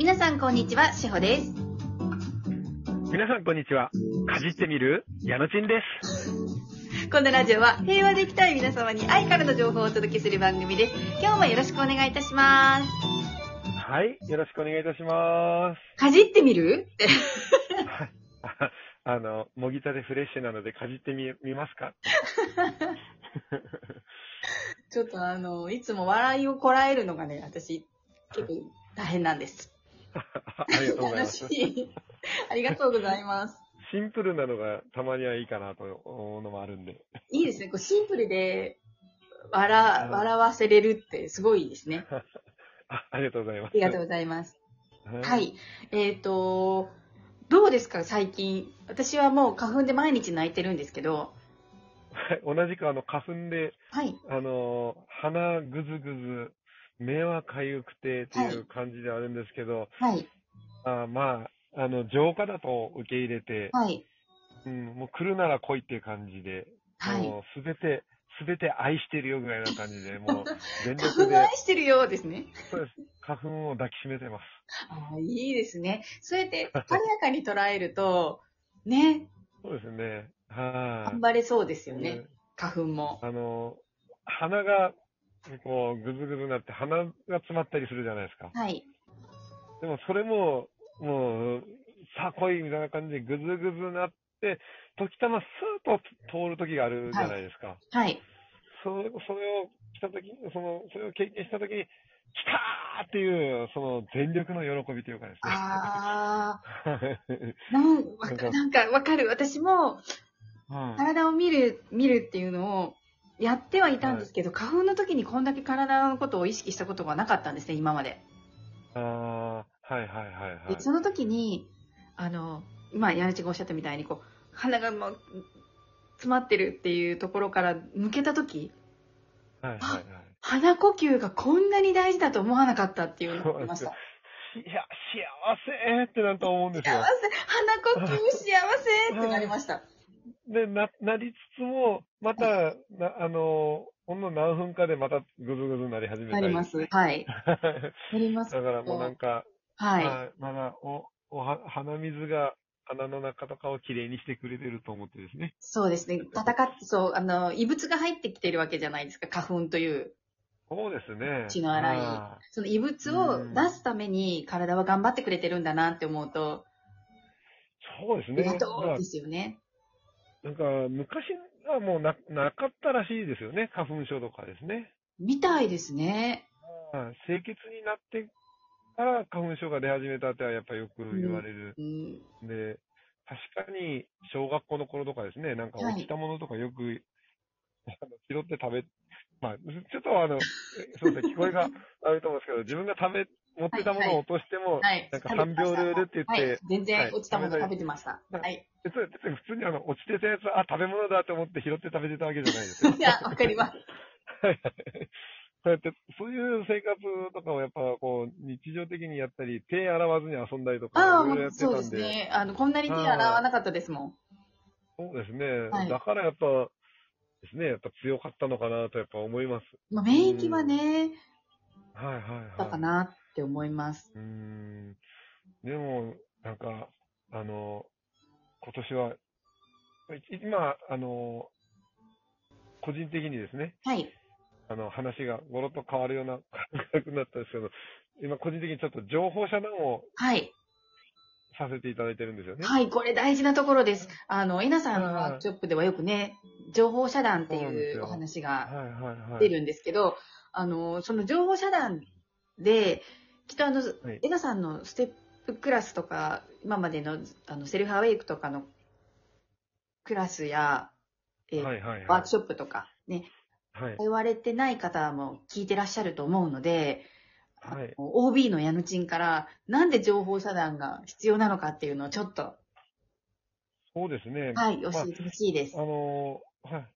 皆さんこんにちは、しほです。皆さんこんにちは。かじってみる矢野ちんです。このラジオは平和でいきたい皆様に愛からの情報をお届けする番組です。今日もよろしくお願いいたします。はい。よろしくお願いいたします。かじってみる？って。はいあの、もぎたでフレッシュなのでかじってみ、みますか？ちょっとあの、いつも笑いをこらえるのがね、私、結構大変なんです。ありがとうございます。楽しい。ありがとうございます。シンプルなのがたまにはいいかなと思うのもあるんで。いいですね。こうシンプルで、笑、笑わせれるってすごいですね。あありがとうございます。ありがとうございます。はは。い。えっ、と、どうですか、最近。私はもう花粉で毎日泣いてるんですけど、はい同じくあの、花粉で、はい。あの、鼻ぐずぐず、目はかゆくてっていう感じであるんですけど、はい。あまあ、あの、浄化だと受け入れて、はい。うん、もう来るなら来いっていう感じで、はい。もうすべて、すべて愛してるよぐらいな感じで、もう全花力で粉愛、してるようですね。そうです。花粉を抱きしめてます。ああ、いいですね。そうやって、晴れやかに捉えると、ね、そうですね。はい、頑張れそうですよね。うん花粉も。あの、鼻が、こう、ぐずぐずになって鼻が詰まったりするじゃないですか。はい。でもそれも、もう、さあ来いみたいな感じでぐずぐずになって、時たまスーッと通る時があるじゃないですか。はい。それそれを来た時に、その、それを経験した時に、来たーっていう、その全力の喜びというかですね。ああ、かなんかわかる。私もはい体を見る、見るっていうのをやってはいたんですけど、花粉の時にこんだけ体のことを意識したことがなかったんですね、今まで。ああ、はいはいはいはいで。その時に、あの、今、矢口がおっしゃったみたいに、こう、鼻がもう、詰まってるっていうところから抜けた時、はいはいはい。鼻呼吸がこんなに大事だと思わなかったっていうのを思いました。いや、幸せってなると思うんです幸せよ。鼻呼吸幸せってなりました。で、な、なりつつも、また、なあの、ほんの何分かでまたぐずぐずになり始めたり。なります。はい。なります。だからもうなんか、はい。はいまだ、お、おは、鼻水が鼻の中とかをきれいにしてくれてると思ってですね。そうですね。戦って、そう、あの、異物が入ってきてるわけじゃないですか、花粉という。そうですね。血の洗いはその異物を出すために体は頑張ってくれてるんだなって思うと、そうですね。ありがとまあうですよね。なんか、昔はもうな、なかったらしいですよね。花粉症とかですね。みたいですね。はい清潔になってから花粉症が出始めたってはやっぱよく言われる。うん。で、確かに小学校の頃とかですね、なんかはい落ちたものとかよく、あの拾って食べ、まあ、ちょっとあの、えそうですね、聞こえがあると思うんですけど、自分が食べ、持ってたものを落としても、はい。なんか3秒ルールって言って、はい。全然落ちたものはい食べてました。はいはい。別に普通にあの、落ちてたやつ、あ、食べ物だと思って拾って食べてたわけじゃないですよ。いや、わかります。はいそうやって、そういう生活とかをやっぱこう、日常的にやったり、手洗わずに遊んだりとか、いろいろやってたそうんですで、ね。あの、こんなに手洗わなかったですもん。そうですね、はいだからやっぱ、ですね、やっぱ強かったのかなとやっぱ思います。まあ、免疫はね、はいはいはい。だかなって思います。うーん。でも、なんか、あの、今年は、い今、あの、個人的にですね、はい。あの、話がごろっと変わるような感覚になったんですけど、今個人的にちょっと情報遮断をはい。させていただいてるんですよね。はい、これ大事なところです。あの、えなさんのワークショップではよくね、情報遮断っていうお話はいがはいはい。出るんですけど、あの、その情報遮断で、きっとあの、いえなさんのステップクラスとか、今までのあのセルフアウェイクとかのクラスや、えーはいはいはい。ワークショップとかね、はい。言われてない方も聞いてらっしゃると思うので、はい。OB のヤヌチンから、なんで情報遮断が必要なのかっていうのをちょっと、そうですね。はい、教えてほしいですあ。のーはい。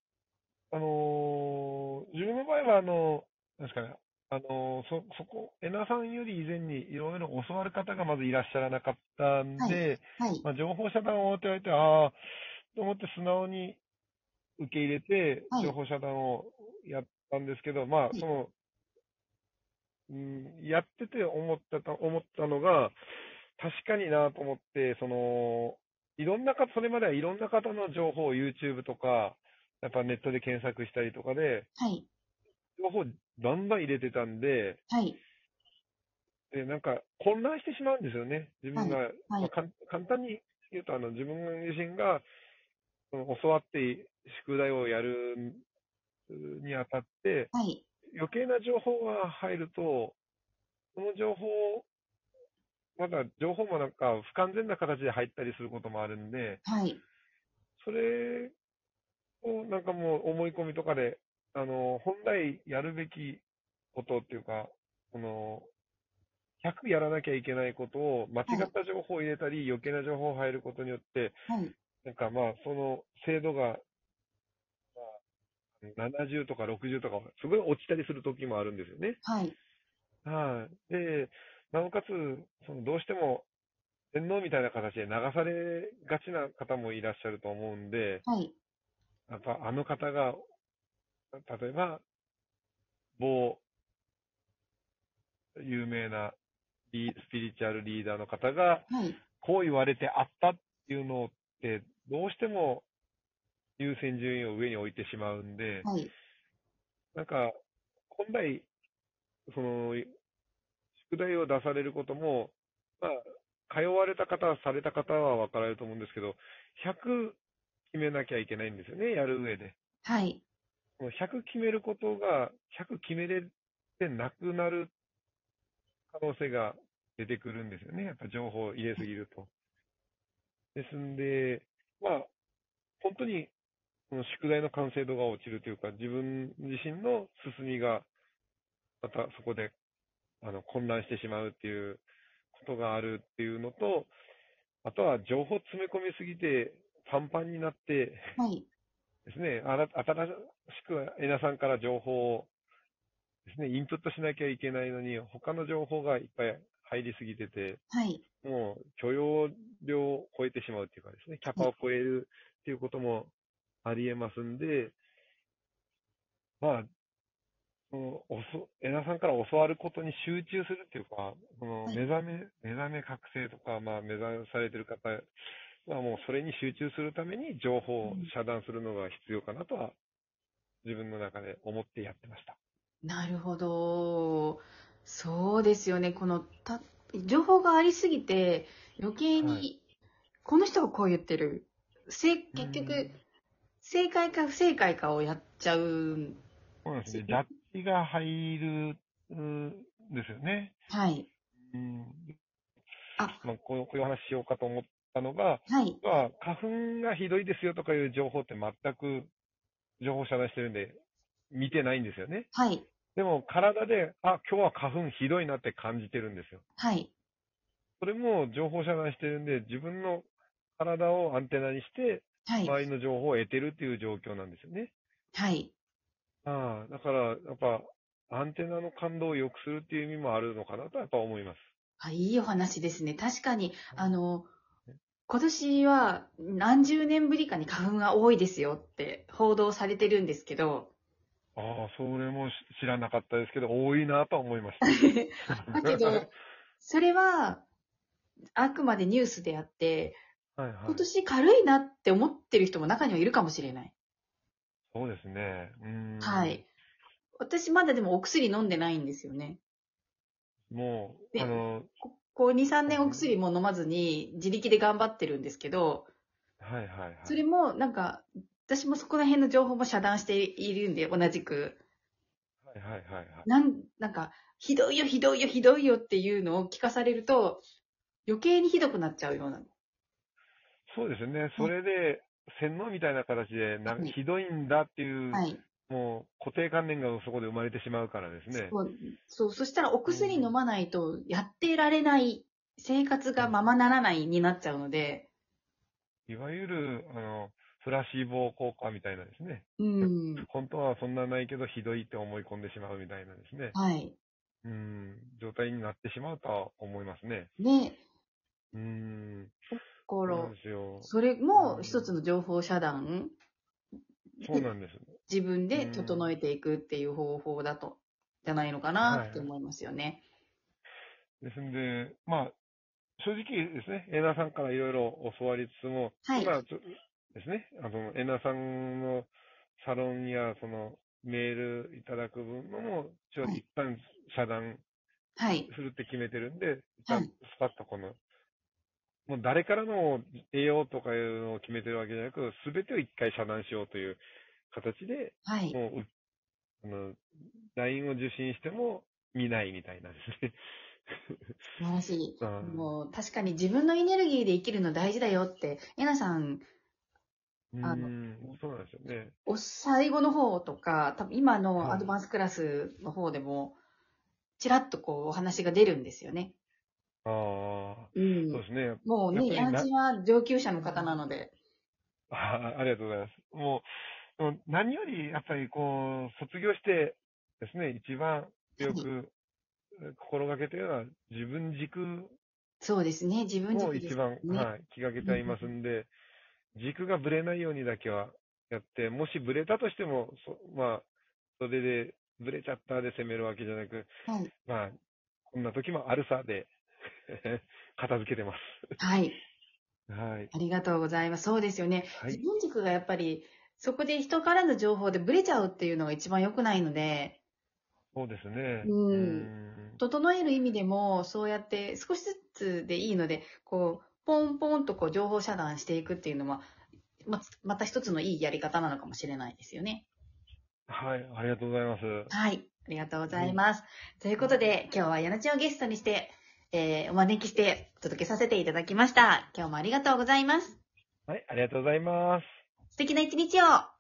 あのー自分の場合は、あのーなんですかね、あのーそ、そこ、えなさんより以前にいろいろ教わる方がまずいらっしゃらなかったんで、はい。まあ、情報遮断をって言われて、ああ、と思って素直に受け入れてはい、情報遮断をやったんですけど、まあ、いその、うん、やってて思ったた、思ったのが、確かになと思って、その、いろんな方、それまではいろんな方の情報を YouTube とか、やっぱネットで検索したりとかで、はい。情報バンバン入れてたんで、はい。で、なんか混乱してしまうんですよね。自分が、はいまあかん簡単に言うと、あの、自分自身が、その教わって宿題をやるにあたって、はい。余計な情報が入ると、その情報、まだ情報もなんか不完全な形で入ったりすることもあるんで、はい。それをなんかもう思い込みとかで、あの、本来やるべきことっていうか、この、100やらなきゃいけないことを間違った情報を入れたり、余計な情報を入ることによって、はい。なんかまあ、その精度が、まあ、70とか60とか、すごい落ちたりする時もあるんですよね。はい。はい。で、なおかつ、そのどうしても、洗脳みたいな形で流されがちな方もいらっしゃると思うんで、はい。やっぱあの方が、例えば、某、有名なリスピリチュアルリーダーの方が、はい。こう言われてあったっていうのって、どうしても優先順位を上に置いてしまうんで、はい。なんか、本来、その、宿題を出されることも、まあ、通われた方、された方は分かられると思うんですけど、100決めなきゃいけないんですよね、やる上で。はい。この100決めることが、100決めれてなくなる可能性が出てくるんですよね。やっぱ情報を入れすぎると。ですんで、まあ、本当に、この宿題の完成度が落ちるというか、自分自身の進みが、またそこで、あの、混乱してしまうっていうことがあるっていうのと、あとは情報詰め込みすぎて、パンパンになって、はい。ですね、あら新しくエナさんから情報をですね、インプットしなきゃいけないのに、他の情報がいっぱい入りすぎてて、はい。もう許容量を超えてしまうっていうかですね、キャパを超えるっていうこともありえますんで、まあ、そのおそエナさんから教わることに集中するっていうか、そのはい目覚め、目覚め覚醒とか、まあ目覚めされてる方はもうそれに集中するために情報を遮断するのが必要かなとは、自分の中で思ってやってました。なるほど。そうですよね。この、た、情報がありすぎて、余計に、はいこの人がこう言ってる。せ結うん局、正解か不正解かをやっちゃう。そうなんですね。ジャッジが入るんですよね。はい。うん。あまあ、こうこういう話しようかと思ったのが、はい。まあ、花粉がひどいですよとかいう情報って全く情報遮断してるんで、見てないんですよね。はい。でも、体で、あ、今日は花粉ひどいなって感じてるんですよ。はい。それも情報遮断してるんで、自分の体をアンテナにして、はい。周りの情報を得てるっていう状況なんですよね。はい。ああ、だから、やっぱ、アンテナの感動を良くするっていう意味もあるのかなとやっぱ思います。あいいお話ですね。確かに、あの、今年は何十年ぶりかに花粉が多いですよって報道されてるんですけど、ああ、それもし知らなかったですけど、多いなとは思いました。だけど、それは、あくまでニュースであって、はいはい。今年軽いなって思ってる人も中にはいるかもしれない。そうですね。うん。はい。私まだでもお薬飲んでないんですよね。もう、であの、ここ2、3年お薬も飲まずに自力で頑張ってるんですけど、はいはいはい。それもなんか、私もそこら辺の情報も遮断しているんで、同じく。はいはいはいはい。なん、なんか、ひどいよ、ひどいよ、ひどいよっていうのを聞かされると、余計にひどくなっちゃうような。そうですね。それで、洗脳みたいな形で、なんかはいひどいんだっていう、はい。もう固定観念がそこで生まれてしまうからですね。そう、そうそしたらお薬飲まないとやってられない、生活がままならないになっちゃうので、いわゆる、あの、プラシーボ効果みたいなですね。うん。本当はそんなないけど、ひどいって思い込んでしまうみたいなですね。はい。うん、状態になってしまうとは思いますね。ね、うん。こそうですよ。それも一つの情報遮断、そうなんです。自分で整えていくっていう方法だとじゃないのかなって思いますよね。ですんで、まあ、正直ですね、エナさんからいろいろ教わりつつも、はい。今ちょですね、あの、エナさんのサロンや、その、メールいただく分のも、ちょはい。一旦遮断はい。するって決めてるんで、一旦はい。スパッとこの、もう誰からの栄養とかいうのを決めてるわけじゃなく、すべてを一回遮断しようという形で、はい。もう、うあの、LINE を受信しても見ないみたいなんですね。素晴らしい。うんもう確かに自分のエネルギーで生きるの大事だよって、えなさん、うあのん、そうなんですよね。お最後の方とか、多分今のはいアドバンスクラスの方でも、ちらっとこうお話が出るんですよね。ああ、うんそうですね。もうね、やっぱりなヤンチは上級者の方なので。あありがとうございます。もう何よりやっぱりこう、卒業してですね、一番よく心がけてるのは自分軸そうですね、自分を軸です一番、ね。はい、気がけてありますんで、軸がぶれないようにだけはやって、もしぶれたとしても、そまあ、それで、ぶれちゃったで攻めるわけじゃなく、はい。まあ、こんな時もあるさで、片付けてまはい。す。はい。ありがとうございます。そうですよね。はい自。分軸がやっぱり、そこで人からの情報でブレちゃうっていうのが一番良くないので、そうですね。うんん整える意味でも、そうやって少しずつでいいので、こう、ポンポンとこう情報遮断していくっていうのは、ままた一つのいいやり方なのかもしれないですよね。はい、ありがとうございます。はい。ありがとうございます。ということで、今日はヤナチをゲストにして、えーお招きしてお届けさせていただきました。今日もありがとうございます。はい、ありがとうございます。素敵な一日を。